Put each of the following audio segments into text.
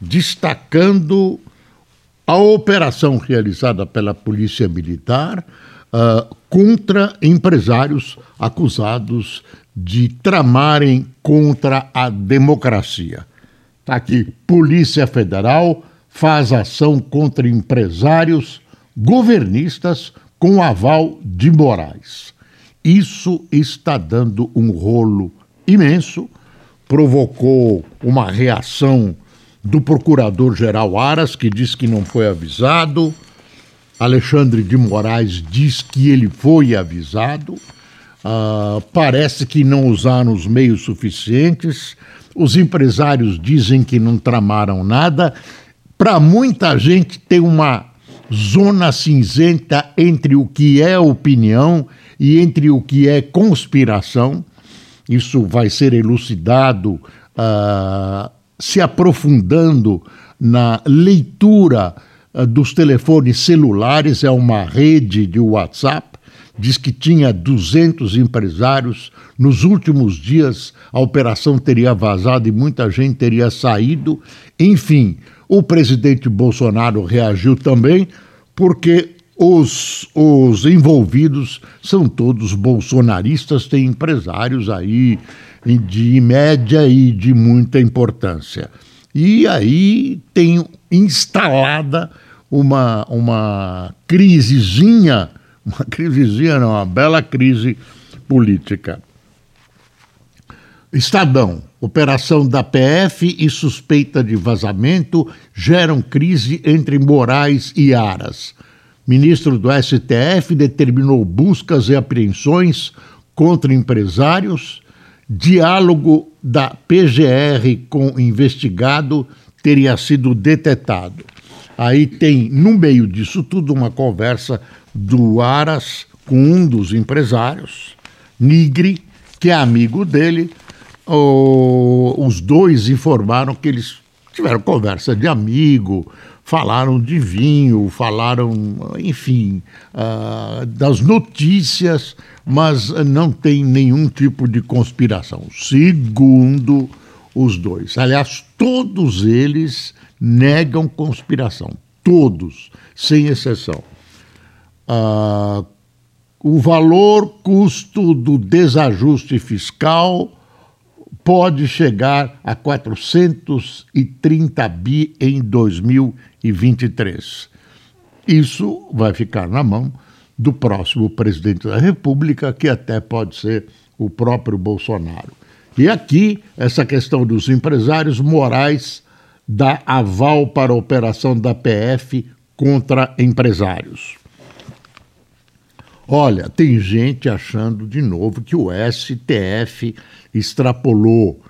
destacando a operação realizada pela Polícia Militar uh, contra empresários acusados de tramarem contra a democracia. Está aqui: Polícia Federal faz ação contra empresários governistas com aval de Moraes. Isso está dando um rolo imenso, provocou uma reação do procurador-geral Aras, que diz que não foi avisado. Alexandre de Moraes diz que ele foi avisado. Uh, parece que não usaram os meios suficientes. Os empresários dizem que não tramaram nada para muita gente tem uma zona cinzenta entre o que é opinião e entre o que é conspiração. Isso vai ser elucidado uh, se aprofundando na leitura uh, dos telefones celulares. É uma rede de WhatsApp. Diz que tinha 200 empresários. Nos últimos dias, a operação teria vazado e muita gente teria saído. Enfim, o presidente Bolsonaro reagiu também, porque os, os envolvidos são todos bolsonaristas, tem empresários aí de média e de muita importância. E aí tem instalada uma, uma crisezinha, uma crisezinha, não, uma bela crise política. Estadão, operação da PF e suspeita de vazamento geram crise entre Moraes e Aras. Ministro do STF determinou buscas e apreensões contra empresários. Diálogo da PGR com investigado teria sido detetado. Aí tem, no meio disso tudo, uma conversa do Aras com um dos empresários, Nigre, que é amigo dele, os dois informaram que eles tiveram conversa de amigo, falaram de vinho, falaram, enfim, uh, das notícias, mas não tem nenhum tipo de conspiração, segundo os dois. Aliás, todos eles negam conspiração, todos, sem exceção. Uh, o valor custo do desajuste fiscal pode chegar a 430 bi em 2023. Isso vai ficar na mão do próximo presidente da República, que até pode ser o próprio Bolsonaro. E aqui, essa questão dos empresários morais dá aval para a operação da PF contra empresários. Olha, tem gente achando de novo que o STF extrapolou,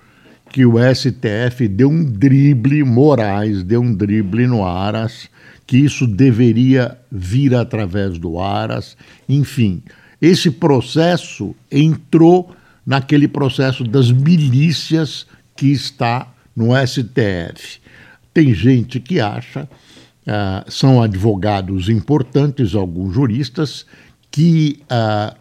que o STF deu um drible Moraes, deu um drible no Aras, que isso deveria vir através do Aras. Enfim, esse processo entrou naquele processo das milícias que está no STF. Tem gente que acha, uh, são advogados importantes, alguns juristas, que uh,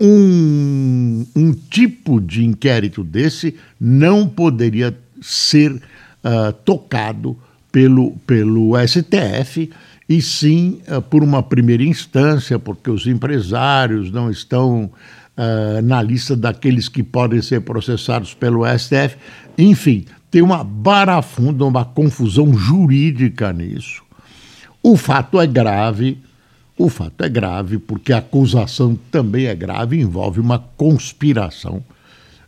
um, um, tipo de inquérito desse não poderia ser uh, tocado pelo, pelo STF e sim uh, por uma primeira instância, porque os empresários não estão na lista daqueles que podem ser processados pelo STF. Enfim, tem uma barafunda, uma confusão jurídica nisso. O fato é grave, o fato é grave porque a acusação também é grave, envolve uma conspiração.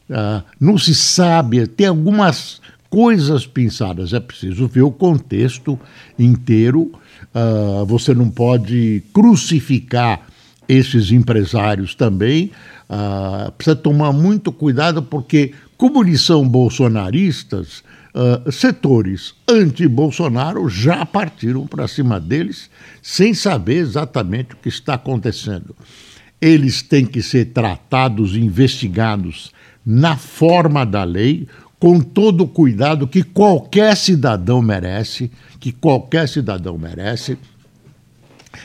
Uh, não se sabe, tem algumas coisas pensadas, é preciso ver o contexto inteiro. Uh, você não pode crucificar esses empresários também. Uh, precisa tomar muito cuidado porque, como eles são bolsonaristas, uh, setores anti-Bolsonaro já partiram para cima deles, sem saber exatamente o que está acontecendo. Eles têm que ser tratados, investigados na forma da lei, com todo o cuidado que qualquer cidadão merece, que qualquer cidadão merece.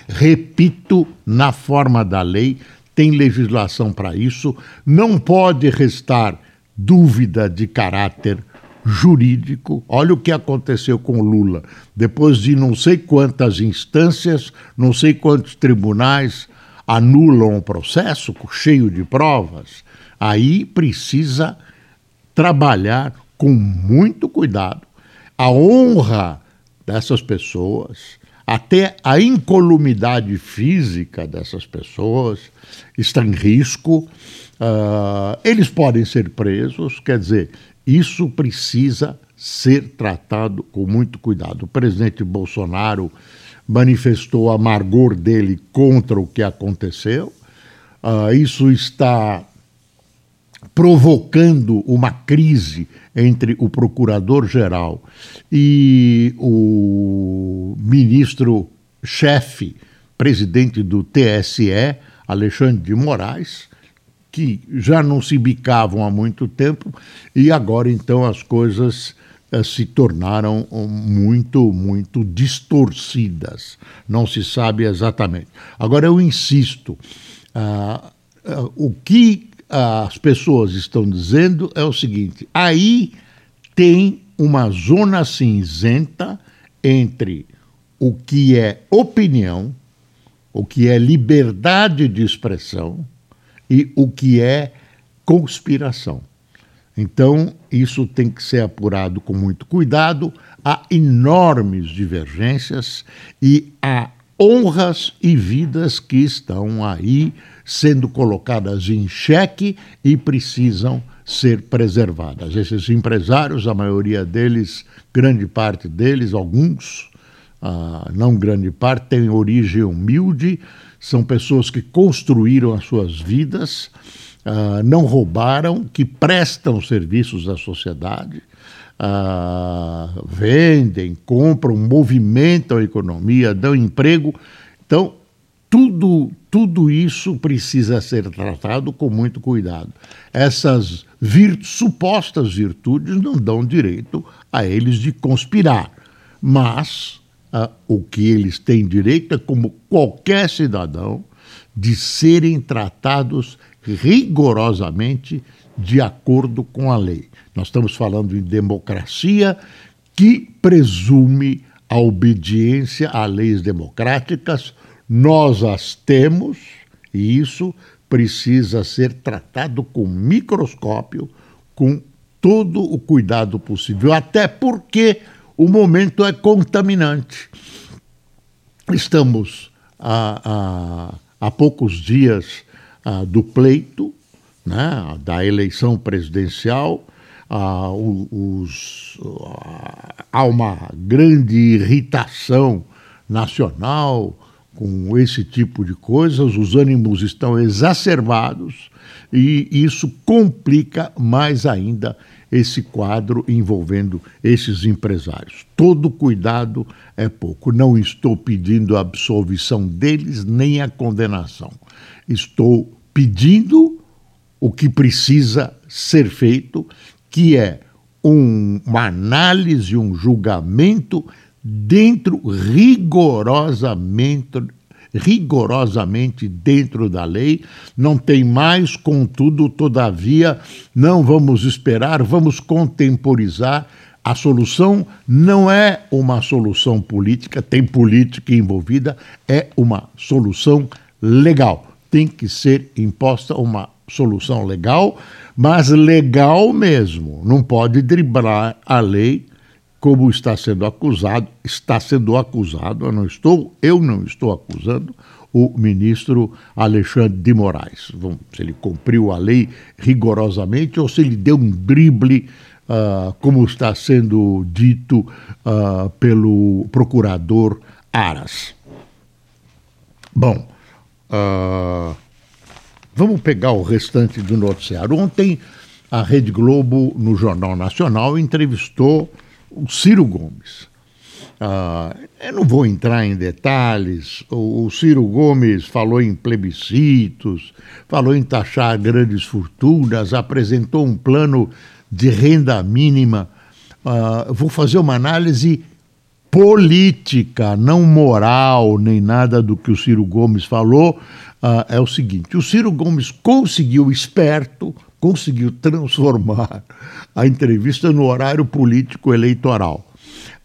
Repito, na forma da lei, tem legislação para isso, não pode restar dúvida de caráter jurídico. Olha o que aconteceu com Lula. Depois de não sei quantas instâncias, não sei quantos tribunais anulam o processo cheio de provas, aí precisa trabalhar com muito cuidado a honra dessas pessoas, até a incolumidade física dessas pessoas está em risco. Uh, eles podem ser presos, quer dizer, isso precisa ser tratado com muito cuidado. O presidente Bolsonaro manifestou o amargor dele contra o que aconteceu. Uh, isso está provocando uma crise entre o procurador-geral e o ministro-chefe, presidente do TSE, Alexandre de Moraes, que já não se bicavam há muito tempo e agora então as coisas uh, se tornaram muito, muito distorcidas. Não se sabe exatamente. Agora eu insisto, uh, uh, o que as pessoas estão dizendo é o seguinte: aí tem uma zona cinzenta entre o que é opinião, o que é liberdade de expressão e o que é conspiração. Então, isso tem que ser apurado com muito cuidado. Há enormes divergências e há honras e vidas que estão aí sendo colocadas em xeque e precisam ser preservadas. Esses empresários, a maioria deles, grande parte deles, alguns, ah, não grande parte, têm origem humilde, são pessoas que construíram as suas vidas, uh, não roubaram, que prestam serviços à sociedade, uh, vendem, compram, movimentam a economia, dão emprego. Então, tudo, tudo isso precisa ser tratado com muito cuidado. Essas vir, supostas virtudes não dão direito a eles de conspirar, mas ah, o que eles têm direito é, como qualquer cidadão, de serem tratados rigorosamente de acordo com a lei. Nós estamos falando em democracia que presume a obediência a leis democráticas. Nós as temos e isso precisa ser tratado com microscópio, com todo o cuidado possível, até porque o momento é contaminante. Estamos há poucos dias do pleito, né, da eleição presidencial, os, há uma grande irritação nacional com esse tipo de coisas, os ânimos estão exacerbados e isso complica mais ainda esse quadro envolvendo esses empresários. Todo cuidado é pouco. Não estou pedindo a absolvição deles nem a condenação. Estou pedindo o que precisa ser feito, que é um, uma análise, um julgamento dentro rigorosamente rigorosamente dentro da lei, não tem mais, contudo, todavia, não vamos esperar, vamos contemporizar. A solução não é uma solução política, tem política envolvida, é uma solução legal. Tem que ser imposta uma solução legal, mas legal mesmo. Não pode driblar a lei como está sendo acusado, está sendo acusado, eu não estou, eu não estou acusando o ministro Alexandre de Moraes. Se ele cumpriu a lei rigorosamente ou se ele deu um drible, uh, como está sendo dito uh, pelo procurador Aras. Bom, uh, vamos pegar o restante do noticiário. Ontem a Rede Globo, no Jornal Nacional, entrevistou o Ciro Gomes. Uh, eu não vou entrar em detalhes. O, o, Ciro Gomes falou em plebiscitos, falou em taxar grandes fortunas, apresentou um plano de renda mínima. Uh, vou fazer uma análise política, não moral, nem nada do que o Ciro Gomes falou. Uh, é o seguinte: o Ciro Gomes conseguiu, esperto, conseguiu transformar a entrevista no horário político eleitoral.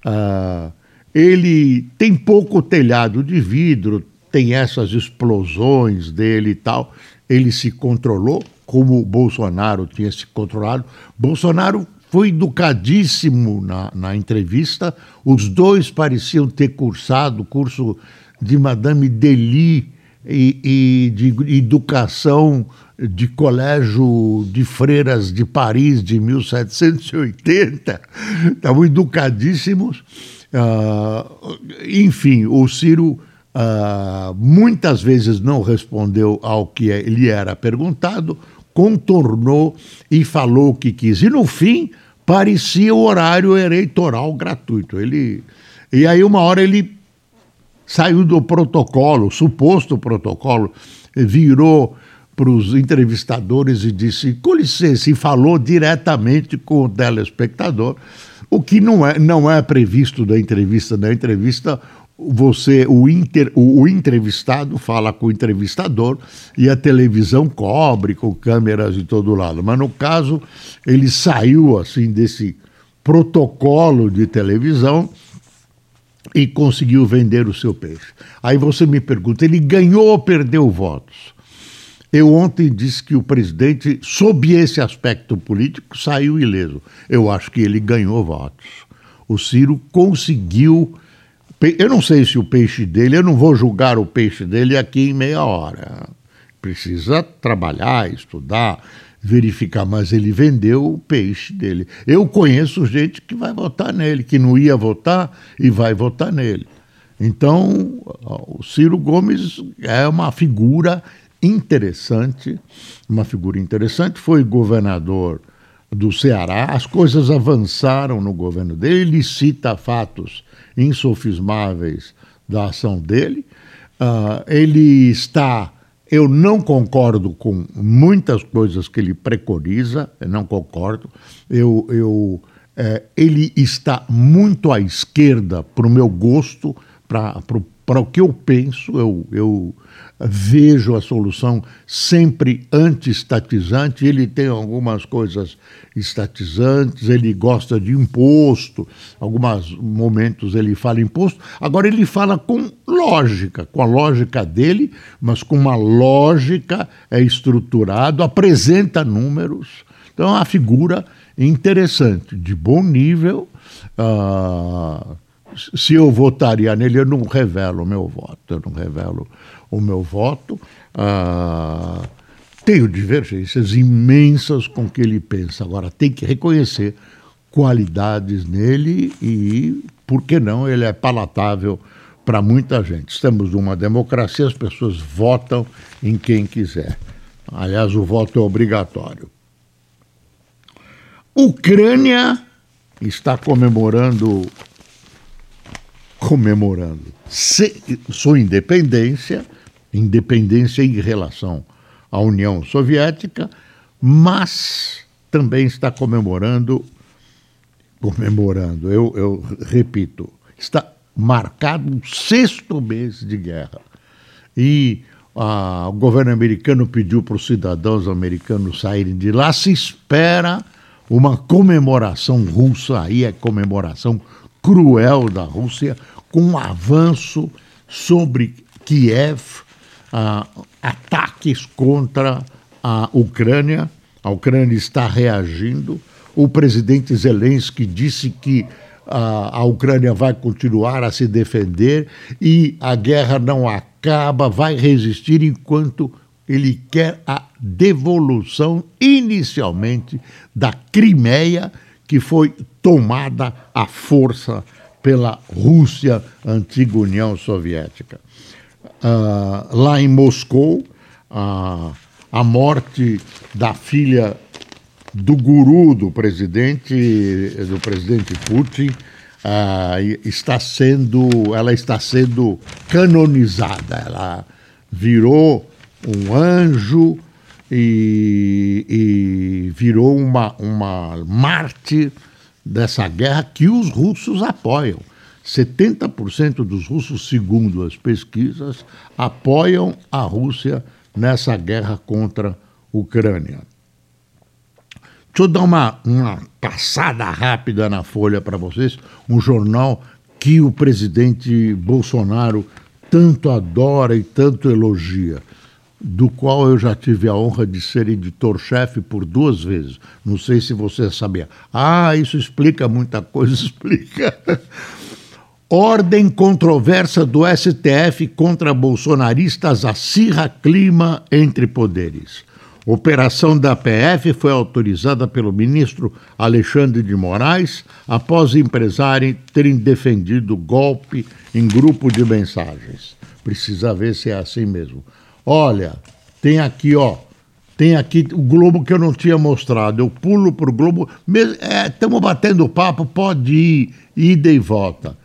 Uh, ele tem pouco telhado de vidro, tem essas explosões dele e tal. Ele se controlou, como o Bolsonaro tinha se controlado. Bolsonaro foi educadíssimo na, na entrevista. Os dois pareciam ter cursado o curso de Madame Delis e, e de educação de colégio de freiras de Paris de 1780, estavam educadíssimos. Uh, enfim, o Ciro uh, muitas vezes não respondeu ao que lhe era perguntado, contornou e falou o que quis. E no fim, parecia o horário eleitoral gratuito. Ele, e aí, uma hora, ele saiu do protocolo, suposto protocolo, virou para os entrevistadores e disse: com licença, e falou diretamente com o telespectador, o que não é, não é previsto da entrevista. Na entrevista, você, o, inter, o, o, entrevistado fala com o entrevistador e a televisão cobre com câmeras de todo lado. Mas no caso, ele saiu assim desse protocolo de televisão e conseguiu vender o seu peixe. Aí você me pergunta, ele ganhou ou perdeu votos? Eu ontem disse que o presidente, sob esse aspecto político, saiu ileso. Eu acho que ele ganhou votos. O Ciro conseguiu. Eu não sei se o peixe dele, eu não vou julgar o peixe dele aqui em meia hora. Precisa trabalhar, estudar, verificar, mas ele vendeu o peixe dele. Eu conheço gente que vai votar nele, que não ia votar e vai votar nele. Então, o Ciro Gomes é uma figura interessante, uma figura interessante, foi governador do Ceará, as coisas avançaram no governo dele, ele cita fatos insofismáveis da ação dele, uh, ele está. Eu não concordo com muitas coisas que ele preconiza, eu não concordo. Eu, eu, é, ele está muito à esquerda para o meu gosto, para o que eu penso. Eu, eu, vejo a solução sempre anti-estatizante. Ele tem algumas coisas estatizantes, ele gosta de imposto, alguns momentos ele fala imposto. Agora ele fala com lógica, com a lógica dele, mas com uma lógica é estruturado, apresenta números. Então é uma figura interessante, de bom nível. Uh, se eu votaria nele, eu não revelo o meu voto, eu não revelo o meu voto. Ah, tenho divergências imensas com o que ele pensa. Agora, tem que reconhecer qualidades nele e, por que não, ele é palatável para muita gente. Estamos numa democracia, as pessoas votam em quem quiser. Aliás, o voto é obrigatório. Ucrânia está comemorando comemorando sua independência independência em relação à União Soviética, mas também está comemorando, comemorando, eu, eu repito, está marcado um sexto mês de guerra. E o governo americano pediu para os cidadãos americanos saírem de lá, se espera uma comemoração russa, aí é comemoração cruel da Rússia, com um avanço sobre Kiev, uh, ataques contra a Ucrânia. A Ucrânia está reagindo. O presidente Zelensky disse que uh, a Ucrânia vai continuar a se defender e a guerra não acaba, vai resistir enquanto ele quer a devolução inicialmente da Crimeia, que foi tomada à força pela Rússia, antiga União Soviética uh, lá em Moscou, uh, a morte da filha do guru do presidente, do presidente Putin, ah, está sendo, ela está sendo canonizada. Ela virou um anjo e, e virou uma, uma mártir dessa guerra que os russos apoiam. 70% dos russos, segundo as pesquisas, apoiam a Rússia nessa guerra contra a Ucrânia. Deixa eu dar uma, uma passada rápida na folha para vocês, um jornal que o presidente Bolsonaro tanto adora e tanto elogia, do qual eu já tive a honra de ser editor-chefe por duas vezes. Não sei se você sabia. Ah, isso explica muita coisa, explica. Ordem controversa do STF contra bolsonaristas acirra clima entre poderes. Operação da PF foi autorizada pelo ministro Alexandre de Moraes após empresário terem defendido golpe em grupo de mensagens. Precisa ver se é assim mesmo. Olha, tem aqui, ó, tem aqui o Globo que eu não tinha mostrado. Eu pulo pro Globo. Estamos é, batendo papo, pode ir, ida e volta.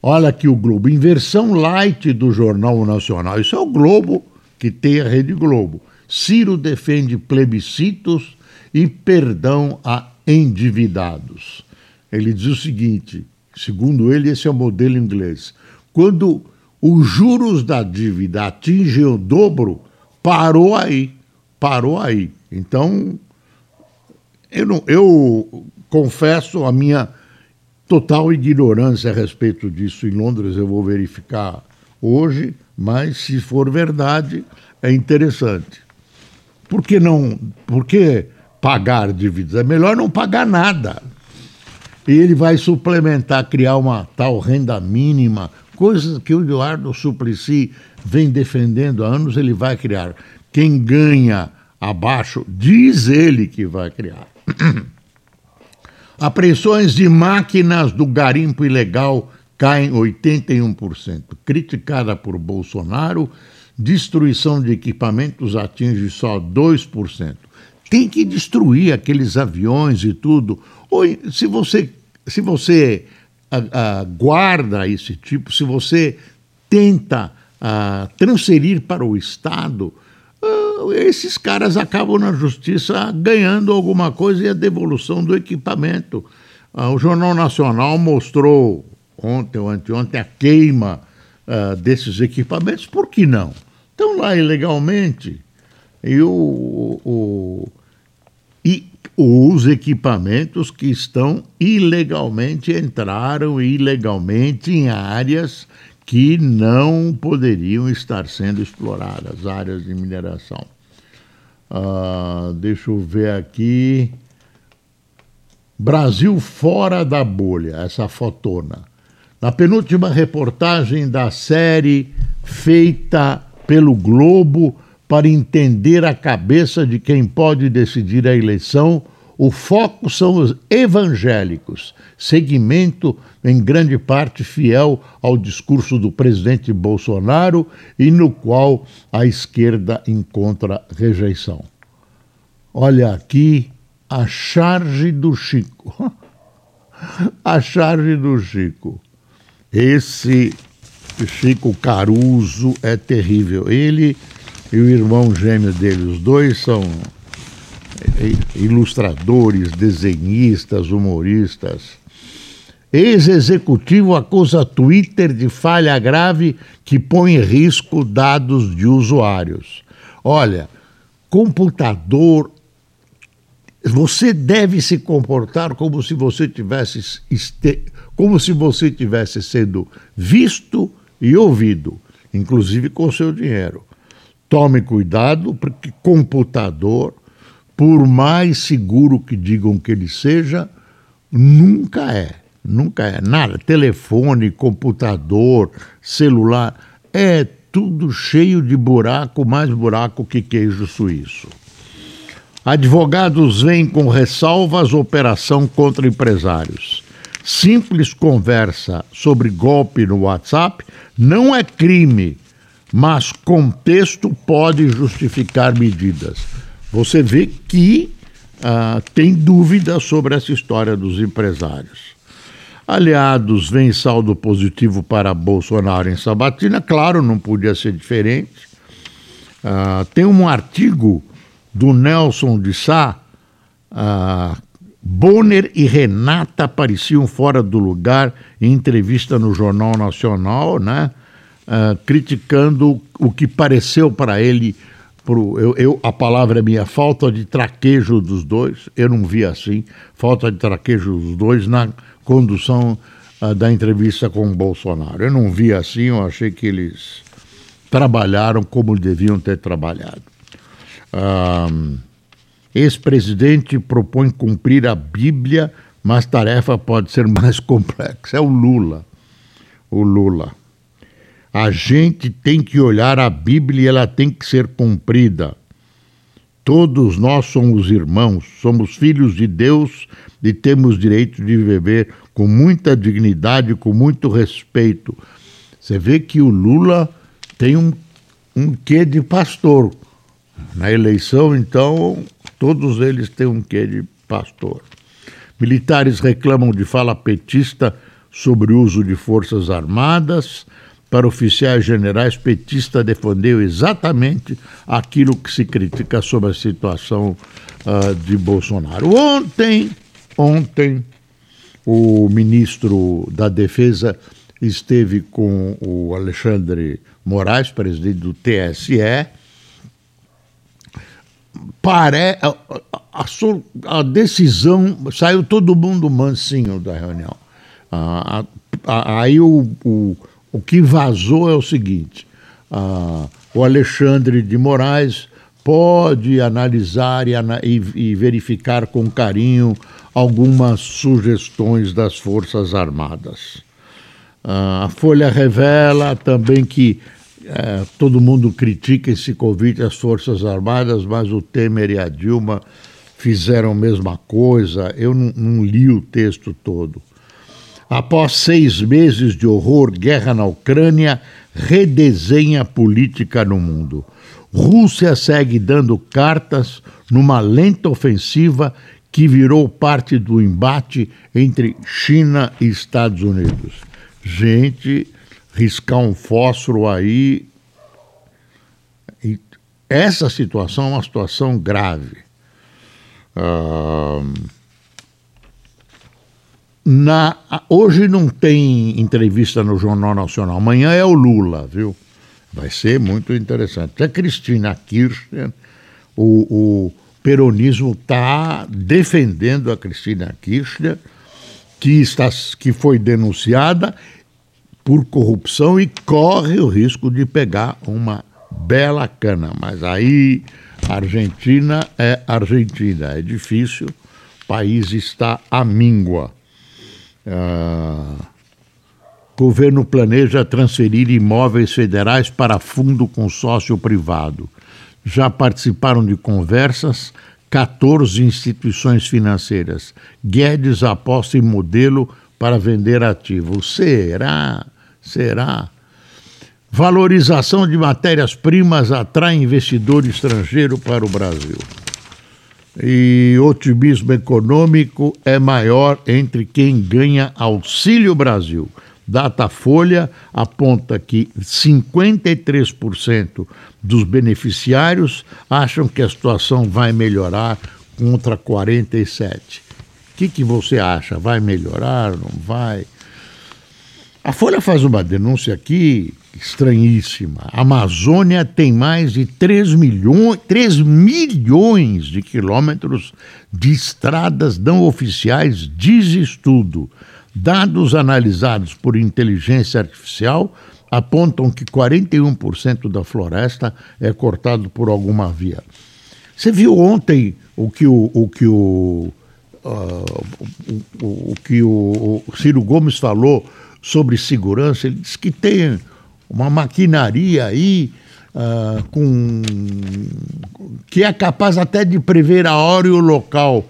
Olha aqui o Globo, inversão light do Jornal Nacional. Isso é o Globo que tem a Rede Globo. Ciro defende plebiscitos e perdão a endividados. Ele diz o seguinte: segundo ele, esse é o modelo inglês. Quando os juros da dívida atingem o dobro, parou aí. Parou aí. Então, eu, não, eu confesso a minha total ignorância a respeito disso. Em Londres eu vou verificar hoje, mas se for verdade, é interessante. Por que não? Por que pagar dívidas? É melhor não pagar nada. E ele vai suplementar, criar uma tal renda mínima, coisas que o Eduardo Suplicy vem defendendo há anos, ele vai criar. Quem ganha abaixo, diz ele que vai criar. Apreensões de máquinas do garimpo ilegal caem 81%. Criticada por Bolsonaro, destruição de equipamentos atinge só 2%. Tem que destruir aqueles aviões e tudo. Ou se você, se você a, a, guarda esse tipo, se você tenta a, transferir para o Estado, esses caras acabam na justiça ganhando alguma coisa e a devolução do equipamento. o Jornal Nacional mostrou ontem ou anteontem a queima desses equipamentos, por que não? estão lá ilegalmente. E, o, o, e os equipamentos que estão ilegalmente entraram ilegalmente em áreas que não poderiam estar sendo exploradas, áreas de mineração. Uh, deixa eu ver aqui. Brasil fora da bolha, essa fotona. Na penúltima reportagem da série feita pelo Globo para entender a cabeça de quem pode decidir a eleição. O foco são os evangélicos, segmento em grande parte fiel ao discurso do presidente Bolsonaro e no qual a esquerda encontra rejeição. Olha aqui a charge do Chico. a charge do Chico. Esse Chico Caruso é terrível. Ele e o irmão gêmeo dele, os dois são ilustradores, desenhistas, humoristas. Ex-executivo acusa Twitter de falha grave que põe em risco dados de usuários. Olha, computador. Você deve se comportar como se você tivesse como se você tivesse sendo visto e ouvido, inclusive com seu dinheiro. Tome cuidado, porque computador, por mais seguro que digam que ele seja, nunca é. Nunca é nada. Telefone, computador, celular, é tudo cheio de buraco, mais buraco que queijo suíço. Advogados vêm com ressalvas operação contra empresários simples conversa sobre golpe no WhatsApp não é crime, mas contexto pode justificar medidas. Você vê que uh, tem dúvida sobre essa história dos empresários. Aliados vem saldo positivo para Bolsonaro em Sabatina, claro, não podia ser diferente. Uh, tem um artigo do Nelson de Sá, uh, Bonner e Renata apareciam fora do lugar em entrevista no Jornal Nacional, né? Uh, criticando o que pareceu para ele, pro, eu, eu, a palavra é minha, falta de traquejo dos dois. Eu não vi assim, falta de traquejo dos dois na condução uh, da entrevista com o Bolsonaro. Eu não vi assim, eu achei que eles trabalharam como deviam ter trabalhado. Uh, Ex-presidente propõe cumprir a Bíblia, mas tarefa pode ser mais complexa. É o Lula. O Lula. A gente tem que olhar a Bíblia e ela tem que ser cumprida. Todos nós somos irmãos, somos filhos de Deus e temos direito de viver com muita dignidade, com muito respeito. Você vê que o Lula tem um, um quê de pastor. Na eleição, então, todos eles têm um quê de pastor. Militares reclamam de fala petista sobre o uso de forças armadas para oficiais generais, petista defendeu exatamente aquilo que se critica sobre a situação uh, de Bolsonaro. Ontem, ontem, o ministro da Defesa esteve com o Alexandre Moraes, presidente do TSE. Pare... A, a, a, decisão saiu todo mundo mansinho da reunião. Ah, aí o, o o que vazou é o seguinte: o Alexandre de Moraes pode analisar e, e, e, verificar com carinho algumas sugestões das Forças Armadas. Ah, a Folha revela também que eh, todo mundo critica esse convite às Forças Armadas, mas o Temer e a Dilma fizeram a mesma coisa. Eu não, não li o texto todo. Após seis meses de horror, guerra na Ucrânia redesenha a política no mundo. Rússia segue dando cartas numa lenta ofensiva que virou parte do embate entre China e Estados Unidos. Gente, riscar um fósforo aí. Essa situação é uma situação grave. Uh na, hoje não tem entrevista no Jornal Nacional. Amanhã é o Lula, viu? Vai ser muito interessante. A Cristina Kirchner, o, o peronismo está defendendo a Cristina Kirchner, que, está, que foi denunciada por corrupção e corre o risco de pegar uma bela cana. Mas aí, Argentina é Argentina, é difícil, o país está à míngua. Ah, governo planeja transferir imóveis federais para fundo consórcio privado. Já participaram de conversas 14 instituições financeiras. Guedes aposta em modelo para vender ativos. Será? Será? Valorização de matérias-primas atrai investidor estrangeiro para o Brasil e otimismo econômico é maior entre quem ganha Auxílio Brasil. Datafolha aponta que 53% dos beneficiários acham que a situação vai melhorar contra 47%. O que, que você acha? Vai melhorar? Não vai? A Folha faz uma denúncia aqui estranhíssima. A Amazônia tem mais de 3 milhões, 3 milhões de quilômetros de estradas não oficiais, diz estudo. Dados analisados por inteligência artificial apontam que 41% da floresta é cortado por alguma via. Você viu ontem o que o, o que o, uh, o, o, que o Ciro Gomes falou sobre segurança? Ele disse que tem uma maquinaria aí uh, com, que é capaz até de prever a hora e o local.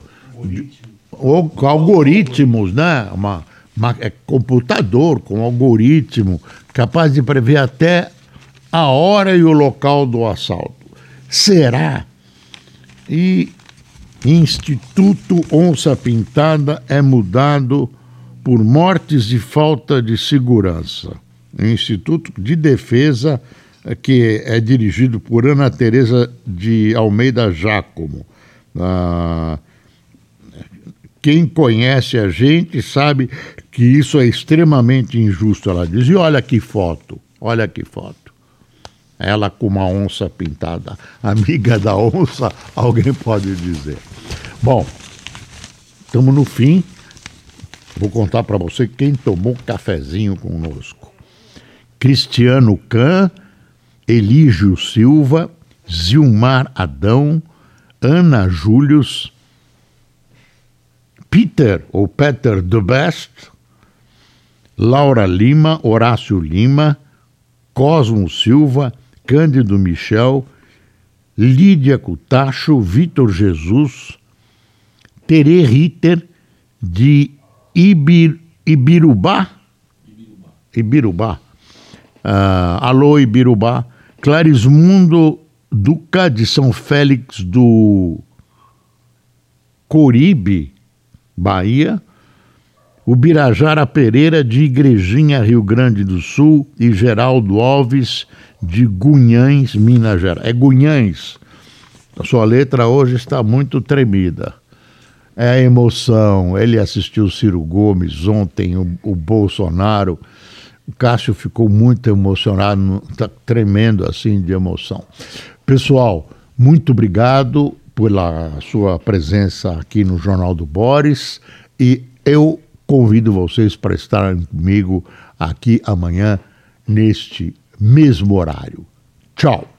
Ou, algoritmos, né? Uma, uma, é computador com algoritmo, capaz de prever até a hora e o local do assalto. Será? E Instituto Onça Pintada é mudado por mortes e falta de segurança. Instituto de Defesa que é dirigido por Ana Teresa de Almeida Jácomo. Ah, quem conhece a gente sabe que isso é extremamente injusto, ela diz. E olha que foto, olha que foto. Ela com uma onça pintada. Amiga da onça, alguém pode dizer. Bom, estamos no fim. Vou contar para você quem tomou cafezinho conosco. Cristiano Can Elígio Silva, Zilmar Adão, Ana Július, Peter ou Peter the Best, Laura Lima, Horácio Lima, Cosmo Silva, Cândido Michel, Lídia Cutacho, Vitor Jesus, Tere Ritter, de Ibir, Ibirubá, Ibirubá, Ibirubá. Uh, Alô Ibirubá, Clarismundo Duca de São Félix do Coribe, Bahia, o Birajara Pereira de Igrejinha, Rio Grande do Sul e Geraldo Alves de Gunhães, Minas Gerais. É Gunhães. A sua letra hoje está muito tremida. É a emoção. Ele assistiu Ciro Gomes ontem, o, o Bolsonaro. Cássio ficou muito emocionado, está tremendo assim de emoção. Pessoal, muito obrigado pela sua presença aqui no Jornal do Boris e eu convido vocês para estarem comigo aqui amanhã neste mesmo horário. Tchau.